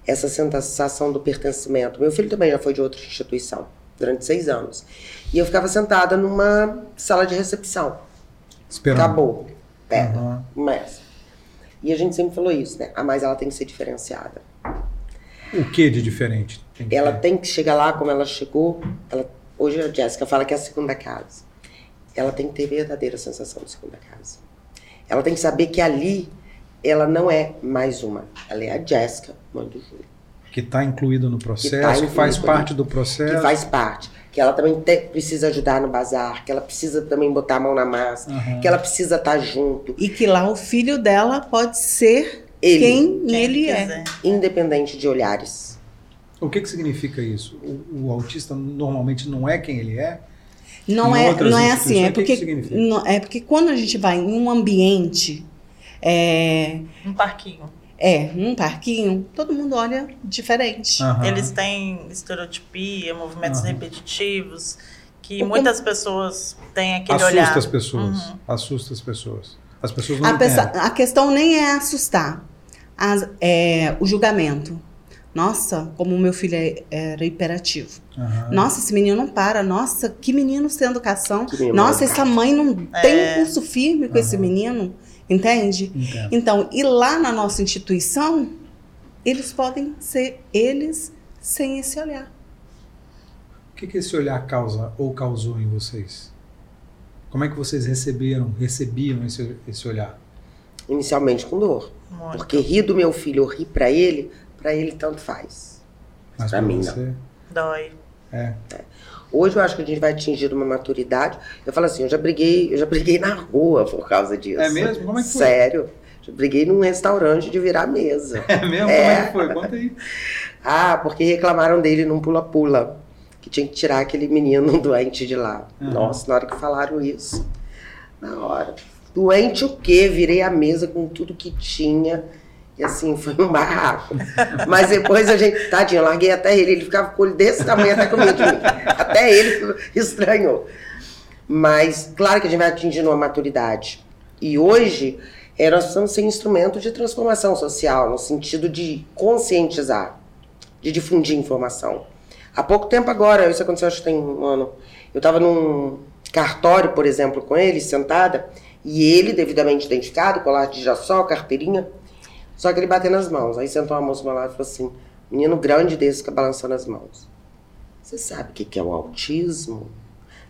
Essa sensação do pertencimento. Meu filho também já foi de outra instituição, durante seis anos. E eu ficava sentada numa sala de recepção. Esperando. Acabou. Pega. Uhum. Mas. E a gente sempre falou isso, né? A mais ela tem que ser diferenciada. O que de diferente? Tem ela ter? tem que chegar lá como ela chegou. Ela, hoje a Jéssica fala que é a segunda casa ela tem que ter verdadeira sensação de segunda casa. Ela tem que saber que ali ela não é mais uma, ela é a Jéssica, mãe do Júlio. Que está incluída no processo, que, tá que faz parte do processo. Que faz parte. Que ela também te, precisa ajudar no bazar, que ela precisa também botar a mão na massa, uhum. que ela precisa estar tá junto. E que lá o filho dela pode ser ele. quem, quem ele é. Independente de olhares. O que, que significa isso? O, o autista normalmente não é quem ele é? Não é, não é assim, é porque, não, é porque quando a gente vai em um ambiente. É, um parquinho. É, num parquinho, todo mundo olha diferente. Uhum. Eles têm estereotipia, movimentos uhum. repetitivos, que o muitas com... pessoas têm aquele Assusta olhar. Assusta as pessoas. Uhum. Assusta as pessoas. As pessoas não a, pessoa, a questão nem é assustar. As, é, o julgamento. Nossa, como o meu filho é, era hiperativo. Uhum. Nossa, esse menino não para. Nossa, que menino sem educação. Menino Nossa, essa mãe não é. tem um pulso firme com uhum. esse menino. Entende? Entendo. Então, e lá na nossa instituição, eles podem ser eles sem esse olhar. O que, que esse olhar causa ou causou em vocês? Como é que vocês receberam, recebiam esse, esse olhar? Inicialmente com dor. Muito. Porque rir do meu filho ou rir para ele para ele tanto faz. Mas para mim você... não. Dói. É. é. Hoje eu acho que a gente vai atingir uma maturidade. Eu falo assim, eu já briguei, eu já briguei na rua por causa disso. É mesmo? Como é que foi? Sério. Já briguei num restaurante de virar mesa. É mesmo? É. Como é que foi? Conta aí. ah, porque reclamaram dele num pula-pula. Que tinha que tirar aquele menino doente de lá. Uhum. Nossa, na hora que falaram isso. Na hora. Doente o quê? Virei a mesa com tudo que tinha assim, foi um barraco. Mas depois a gente, tadinho, eu larguei até ele, ele ficava com o olho desse tamanho até comigo de mim. Até ele estranhou. Mas, claro que a gente vai atingindo uma maturidade. E hoje, é, nós estamos sem instrumento de transformação social, no sentido de conscientizar, de difundir informação. Há pouco tempo agora, isso aconteceu acho que tem um ano, eu estava num cartório, por exemplo, com ele, sentada, e ele, devidamente identificado, colar de jaçó, carteirinha, Só que ele bateu nas mãos. Aí sentou uma moça lá e falou assim: menino grande desse fica balançando as mãos. Você sabe o que é o autismo?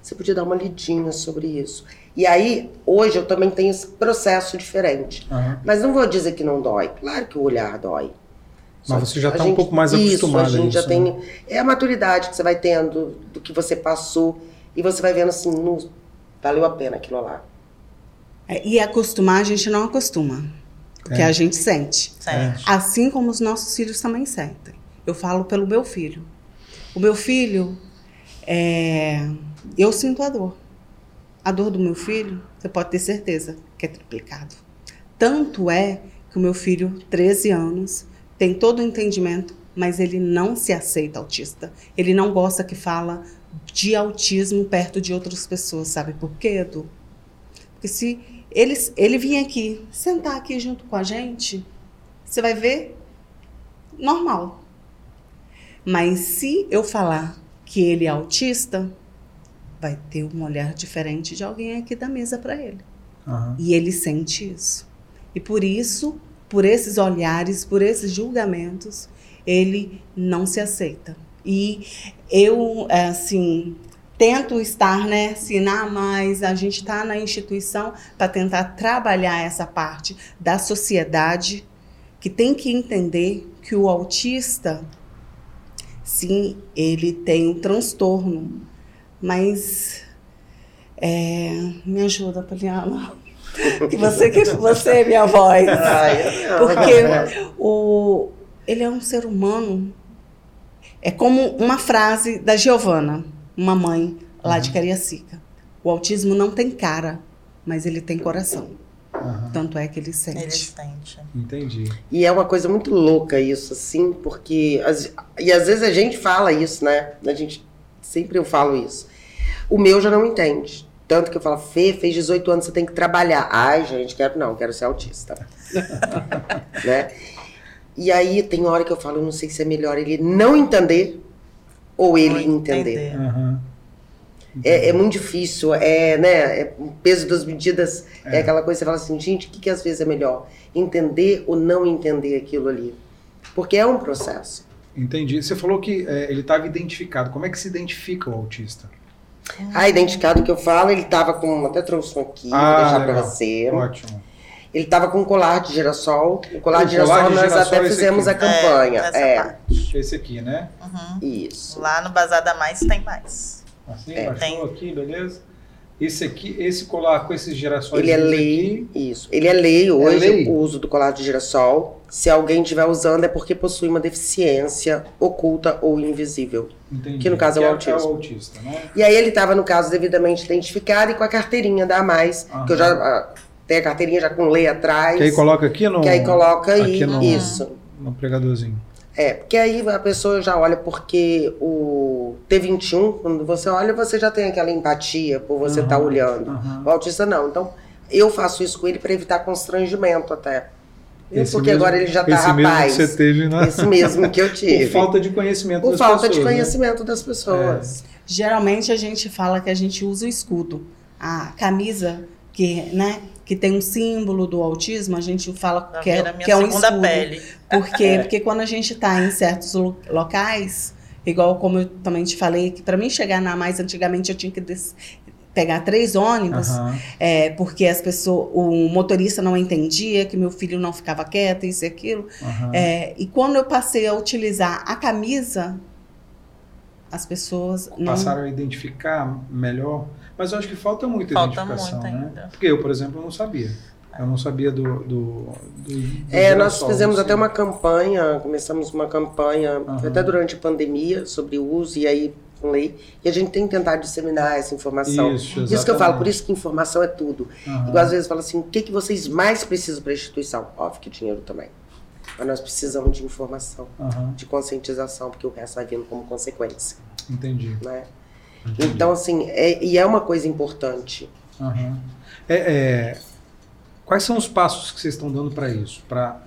Você podia dar uma lidinha sobre isso. E aí, hoje eu também tenho esse processo diferente. Aham. Mas não vou dizer que não dói. Claro que o olhar dói. Só Mas você já está um pouco mais isso, acostumado a gente já isso, né? tem. É a maturidade que você vai tendo do que você passou. E você vai vendo assim, não, valeu a pena aquilo lá. É, E acostumar, a gente não acostuma. Porque É. a gente sente. Sente. Assim como os nossos filhos também sentem. Eu falo pelo meu filho. O meu filho, é, eu sinto a dor. A dor do meu filho, você pode ter certeza que é triplicado. Tanto é que o meu filho, 13 anos, tem todo o entendimento, mas ele não se aceita autista. Ele não gosta que fala de autismo perto de outras pessoas, sabe por quê, Edu? Porque se ele, ele vir aqui, sentar aqui junto com a gente, você vai ver normal. Mas se eu falar que ele é autista, vai ter um olhar diferente de alguém aqui da mesa para ele. Aham. E ele sente isso. E por isso, por esses olhares, por esses julgamentos, ele não se aceita. E eu, assim, tento estar, né, ah, mas a gente está na instituição para tentar trabalhar essa parte da sociedade que tem que entender que o autista, sim, ele tem um transtorno, mas é, me ajuda, Poliana. Que você que você é minha voz. Porque o, ele é um ser humano. É como uma frase da Giovana, uma mãe lá de Cariacica. O autismo não tem cara, mas ele tem coração. Aham. Tanto é que ele Ele sente. sente. Entendi. E é uma coisa muito louca isso, assim, porque. as- e às vezes a gente fala isso, né? A gente. Sempre eu falo isso. O meu já não entende. Tanto que eu falo, Fê, fez 18 anos, você tem que trabalhar. Ai, gente, quero não, quero ser autista. né? E aí tem hora que eu falo, não sei se é melhor ele não entender ou ele entender. Aham. É, é muito difícil, é, né? É, o peso das medidas é. É. aquela coisa, você fala assim, gente, o que, que às vezes é melhor? Entender ou não entender aquilo ali? Porque é um processo. Entendi. Você falou que é, ele estava identificado. Como é que se identifica o autista? Ah, identificado que eu falo, ele tava com. Até trouxe um aqui, vou deixar pra legal. você. Ótimo. Ele tava com um colar de girassol. O colar O de girassol colar de nós girassol até é fizemos aqui. a campanha. É, parte. Esse aqui, né? Uhum. isso. Lá no Bazar da Mais tem mais. Assim, É. Tem. aqui, beleza? Esse aqui, esse colar com esses girassóis Ele é lei. Isso. Ele é lei hoje, lei? o uso do colar de girassol. Se alguém estiver usando, é porque possui uma deficiência oculta ou invisível. Entendi. Que no caso é o autismo. É o autista, né? E aí ele estava, no caso, devidamente identificado e com a carteirinha da Mais, Aham. que eu já tenho a carteirinha já com lei atrás. Que aí coloca aqui no. que aí coloca aí, no- isso. No pregadorzinho. É, porque aí a pessoa já olha, porque o T21, quando você olha, você já tem aquela empatia por você estar Aham, olhando. aham. O autista não. Então, eu faço isso com ele para evitar constrangimento até. Esse porque mesmo- agora ele já tá esse mesmo rapaz. que você teve, né? Esse mesmo que eu tive. Por falta de conhecimento Por das falta de pessoas, né? conhecimento das pessoas. Geralmente a gente fala que a gente usa o escudo. A camisa que, né, que tem um símbolo do autismo, a gente fala que é, que é um segunda escudo. pele. Por quê? Porque quando a gente está em certos lo- locais, igual como eu também te falei, que para mim chegar na mais antigamente eu tinha que pegar três ônibus, Aham. é, porque as pessoas, o motorista não entendia que meu filho não ficava quieto, isso e aquilo. aham. É, e quando eu passei a utilizar a camisa, as pessoas não. Passaram a identificar melhor. Mas eu acho que falta muita Falta identificação, muito né? ainda. Porque eu, por exemplo, não sabia. Eu não sabia do. do, do, do É, nós fizemos assim. até uma campanha, começamos uma campanha Aham. até durante a pandemia sobre o uso e aí com lei. E a gente tem tentado disseminar essa informação. Isso, que eu falo, por isso que informação é tudo. Aham. Igual às vezes fala assim, o que, que vocês mais precisam para a instituição? Óbvio que dinheiro também. Mas nós precisamos de informação, Aham, de conscientização, porque o resto vai vindo como consequência, entendi. né? entendi. Então, assim, é, e é uma coisa importante. Aham. É, é, quais são os passos que vocês estão dando para isso? Para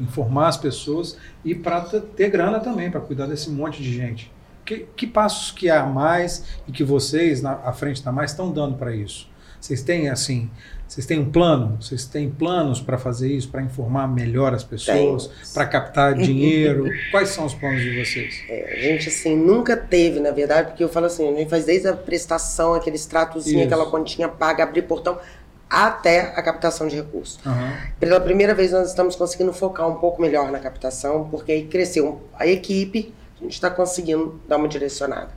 informar as pessoas e para ter grana também, para cuidar desse monte de gente. Que, que passos que há mais e que vocês, na à frente da mais, estão dando para isso? Vocês têm, assim, Vocês têm um plano? Vocês têm planos para fazer isso, para informar melhor as pessoas, para captar dinheiro? Quais são os planos de vocês? É, a gente, assim, nunca teve, na verdade, porque eu falo assim, a gente faz desde a prestação, aquele extratozinho, Isso. aquela continha paga, abrir portão, até a captação de recursos. Aham. Pela primeira vez nós estamos conseguindo focar um pouco melhor na captação, porque aí cresceu a equipe, a gente está conseguindo dar uma direcionada.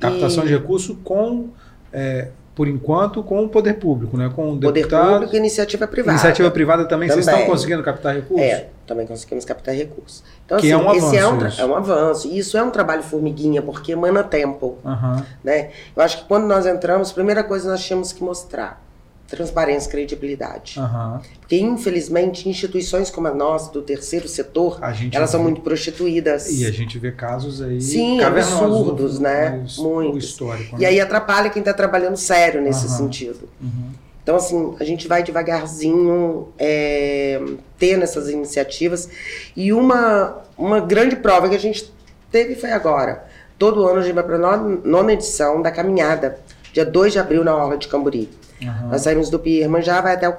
Captação E- de recurso com, é, por enquanto, com o poder público, né? com o Poder deputado. público e iniciativa privada. Iniciativa privada também, vocês Também. estão conseguindo captar recursos? É, também conseguimos captar recursos. Então, Que é um esse é um, avanço tra- isso. é um avanço. Isso é um trabalho formiguinha, porque emana tempo. Aham. né? Eu acho que quando nós entramos, a primeira coisa nós tínhamos que mostrar transparência credibilidade. Aham. Porque, infelizmente, instituições como a nossa, do terceiro setor, A gente elas são vê- muito prostituídas. E a gente vê casos aí Sim, cavernosos absurdos, né? Muitos. histórico. E né? aí atrapalha quem está trabalhando sério nesse Aham. sentido. Uhum. Então, assim, a gente vai devagarzinho é, tendo essas iniciativas. E uma, uma grande prova que a gente teve foi agora. Todo ano a gente vai para a nona edição da caminhada, dia 2 de abril, na Orla de Camburi. Aham. Nós saímos do Pierman já vai até o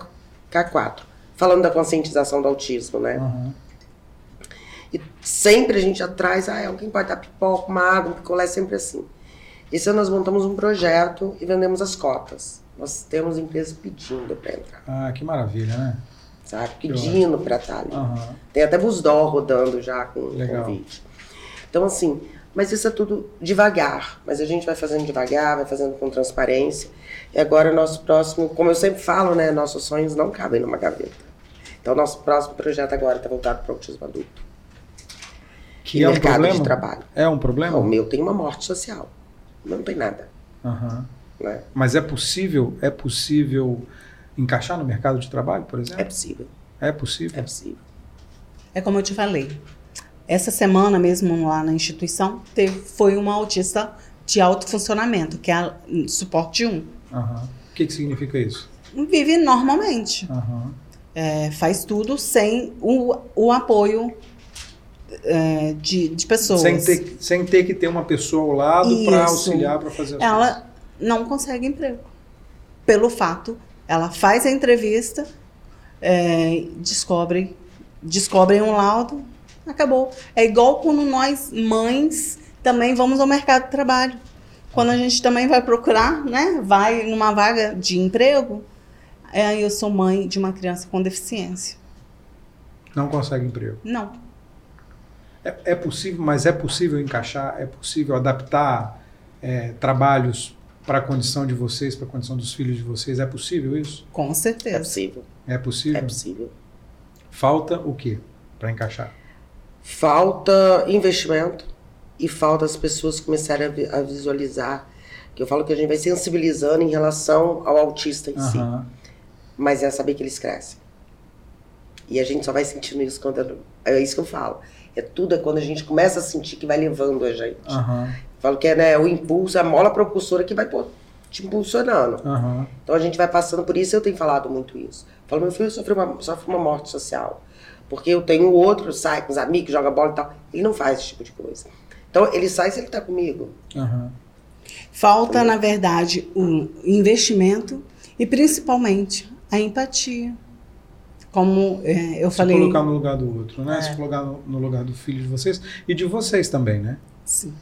K4, falando da conscientização do autismo, né? Aham. E sempre a gente atrás, ah, alguém pode dar pipoca, uma água, um picolé, sempre assim. Esse ano nós montamos um projeto e vendemos as cotas. Nós temos empresas pedindo para entrar, Ah, que maravilha, né? sabe? Pedindo para estar ali. Aham. Tem até Busdor rodando já com Legal. convite. Então, assim, mas isso é tudo devagar. Mas a gente vai fazendo devagar, vai fazendo com transparência. E agora, nosso próximo, como eu sempre falo, né? Nossos sonhos não cabem numa gaveta. Então, nosso próximo projeto agora está voltado para o autismo adulto. Que e é um mercado problema? de trabalho. É um problema? O meu tem uma morte social. Não tem nada. Aham. Né? Mas é possível, é possível encaixar no mercado de trabalho, por É exemplo? possível. É, possível. É possível. É como eu te falei. Essa semana mesmo lá na instituição teve, foi uma autista de alto funcionamento, que é a suporte 1. Aham. O que, que significa isso? Vive normalmente. Aham. É, faz tudo sem o, o apoio é, de, de pessoas. Sem ter, sem ter que ter uma pessoa ao lado para auxiliar para fazer as coisas. Ela não consegue emprego. Pelo fato, ela faz a entrevista, é, descobre, descobrem um laudo, acabou. É igual quando nós, mães, também vamos ao mercado de trabalho. Quando a gente também vai procurar, né? Vai numa vaga de emprego, é, eu sou mãe de uma criança com deficiência. Não consegue emprego. Não. É, é possível, mas é possível encaixar, é possível adaptar é, trabalhos para a condição de vocês, para a condição dos filhos de vocês. É possível isso? Com É certeza. possível. É possível? É possível. Falta o quê para encaixar? Falta investimento e falta as pessoas começarem a, vi- a visualizar. Que eu falo que a gente vai sensibilizando em relação ao autista em si. Aham. Mas é saber que eles crescem. E a gente só vai sentindo isso quando. É isso que eu falo. É tudo é quando a gente começa a sentir que vai levando a gente. Aham. Falo que é né, o impulso, a mola propulsora que vai pô, te impulsionando. Aham. Então a gente vai passando por isso, eu tenho falado muito isso. Falo, meu filho sofreu uma, sofre uma morte social. Porque eu tenho outro, sai com os amigos, joga bola e tal. Ele não faz esse tipo de coisa. Então ele sai se ele tá comigo. Aham. Falta, na verdade, o investimento e principalmente a empatia. Como é, eu Se falei. colocar no lugar do outro, né? É. Se colocar no, lugar do filho de vocês e de vocês também, né? Sim.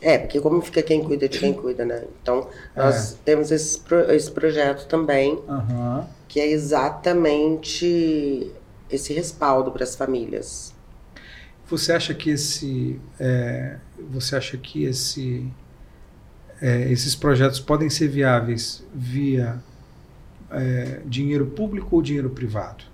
É, porque como fica quem cuida de quem cuida, né? Então nós temos esse, pro- esse projeto também, Aham. que é exatamente esse respaldo para as famílias. Você acha que esse, é, você acha que esse, é, esses projetos podem ser viáveis via é, dinheiro público ou dinheiro privado?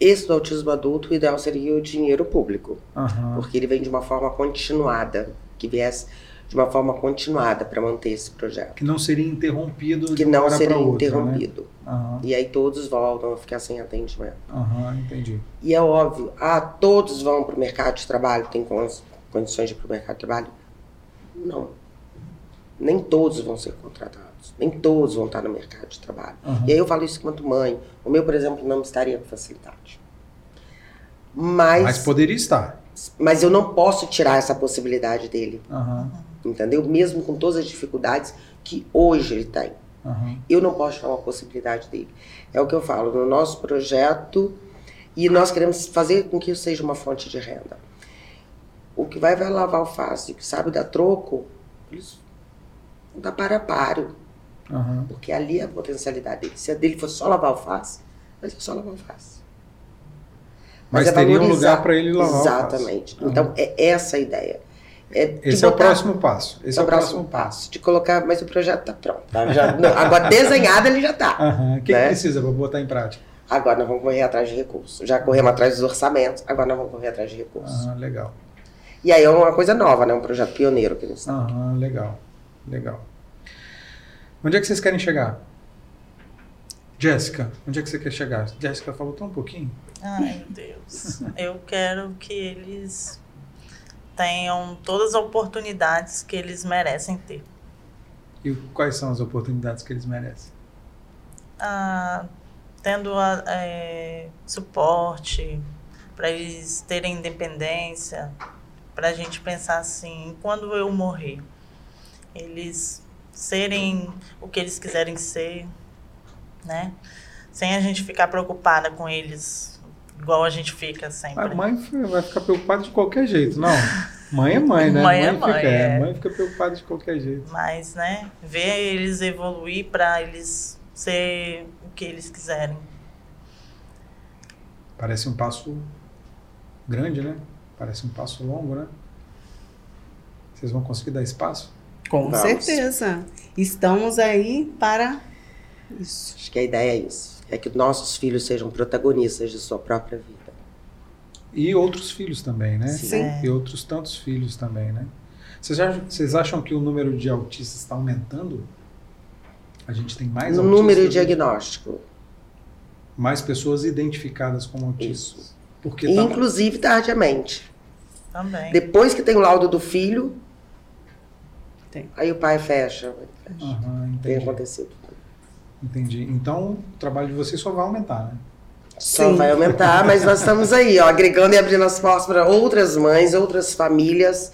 Esse do autismo adulto, o ideal seria o dinheiro público. Aham. porque ele vem de uma forma continuada, que viesse de uma forma continuada para manter esse projeto, Que não seria interrompido que não seria outra, interrompido. Né? Aham. E aí todos voltam a ficar sem atendimento. Aham, entendi. E é óbvio, ah, todos vão para o mercado de trabalho, tem con- condições de ir para o mercado de trabalho? Não. Nem todos vão ser contratados, nem todos vão estar no mercado de trabalho. Aham. E aí eu falo isso quanto mãe. O meu, por exemplo, não estaria com facilidade. Mas, Mas poderia estar. mas eu não posso tirar essa possibilidade dele. Aham. Entendeu? Mesmo com todas as dificuldades que hoje ele tem. Aham. Eu não posso falar a possibilidade dele. É o que eu falo, no nosso projeto, e nós queremos fazer com que isso seja uma fonte de renda. O que vai, vai lavar alface, o que sabe dar troco, eles vão dar para paro. Aham. Porque ali é a potencialidade dele. Se a dele fosse só lavar alface, vai ser só lavar alface. Mas, é teria um valorizar. lugar para ele lavar alface. Exatamente. Então, é essa a ideia. É Esse é o botar- próximo passo. Esse é é o próximo passo. De colocar, mas o projeto está pronto. tá? Já- não, agora, desenhado ele já está. Aham. O que, que Né? precisa para botar em prática? Agora nós vamos correr atrás de recursos. Já corremos atrás dos orçamentos, agora nós vamos correr atrás de recursos. Aham, legal. E aí é uma coisa nova, né? Um projeto pioneiro que eles estão. Aham, legal. Legal. Onde é que vocês querem chegar? Jéssica, onde é que você quer chegar? Jéssica falou tão pouquinho. Ai, meu Deus. Eu quero que eles tenham todas as oportunidades que eles merecem ter. E quais são as oportunidades que eles merecem? Ah, tendo a- é, suporte para eles terem independência, para a gente pensar assim, quando eu morrer, eles serem o que eles quiserem ser, né? Sem a gente ficar preocupada com eles, igual a gente fica sempre. A mãe vai ficar preocupada de qualquer jeito, não. Mãe é mãe, né? Mãe é fica, mãe, é. mãe fica preocupada de qualquer jeito. Mas, né, ver eles evoluir para eles ser o que eles quiserem. Parece um passo grande, né? Parece um passo longo, né? Vocês vão conseguir dar espaço? Com Vamos. certeza. Estamos aí para isso. Acho que a ideia é isso. É que nossos filhos sejam protagonistas de sua própria vida. E outros filhos também, né? Sim. É. E outros tantos filhos também, né? Vocês acham, vocês acham que o número de autistas está aumentando? A gente tem mais No autistas? número diagnóstico. Mais pessoas identificadas como autistas. Isso. Porque tá, Inclusive tardiamente. Também. Depois que tem o laudo do filho, Tem. aí o pai fecha. fecha. Aham, Tem acontecido. Entendi. Então, o trabalho de vocês só vai aumentar, né? Só Sim. vai aumentar, mas nós estamos aí, ó, agregando e abrindo as portas para outras mães, outras famílias,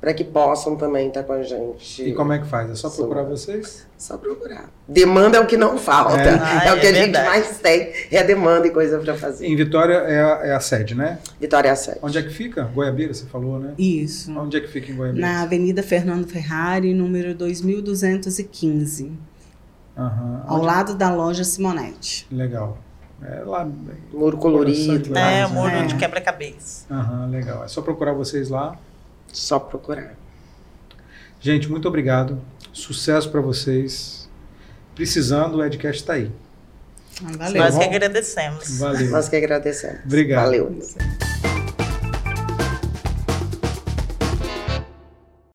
para que possam também estar com a gente. E como é que faz? É só Sim. procurar vocês? Só procurar. Demanda é o que não falta. É. É, o que é a gente verdade. mais tem, é a demanda e coisa para fazer. Em Vitória é a, é a sede, né? Vitória 7. Onde é que fica? Goiabeira, você falou, né? Isso. Onde é que fica em Goiabeira? Na Avenida Fernando Ferrari, número 2215, Aham. ao Onde- lado da loja Simonete. Legal. É lá. Muro colorido. De É, muro né? de quebra-cabeça. Aham, legal. É só procurar vocês lá. Só procurar. Gente, muito obrigado. Sucesso para vocês. Precisando, o Edcast está aí. Ah, Valeu. Nós que bom? agradecemos. Valeu. Nós que agradecemos. Obrigado. Valeu.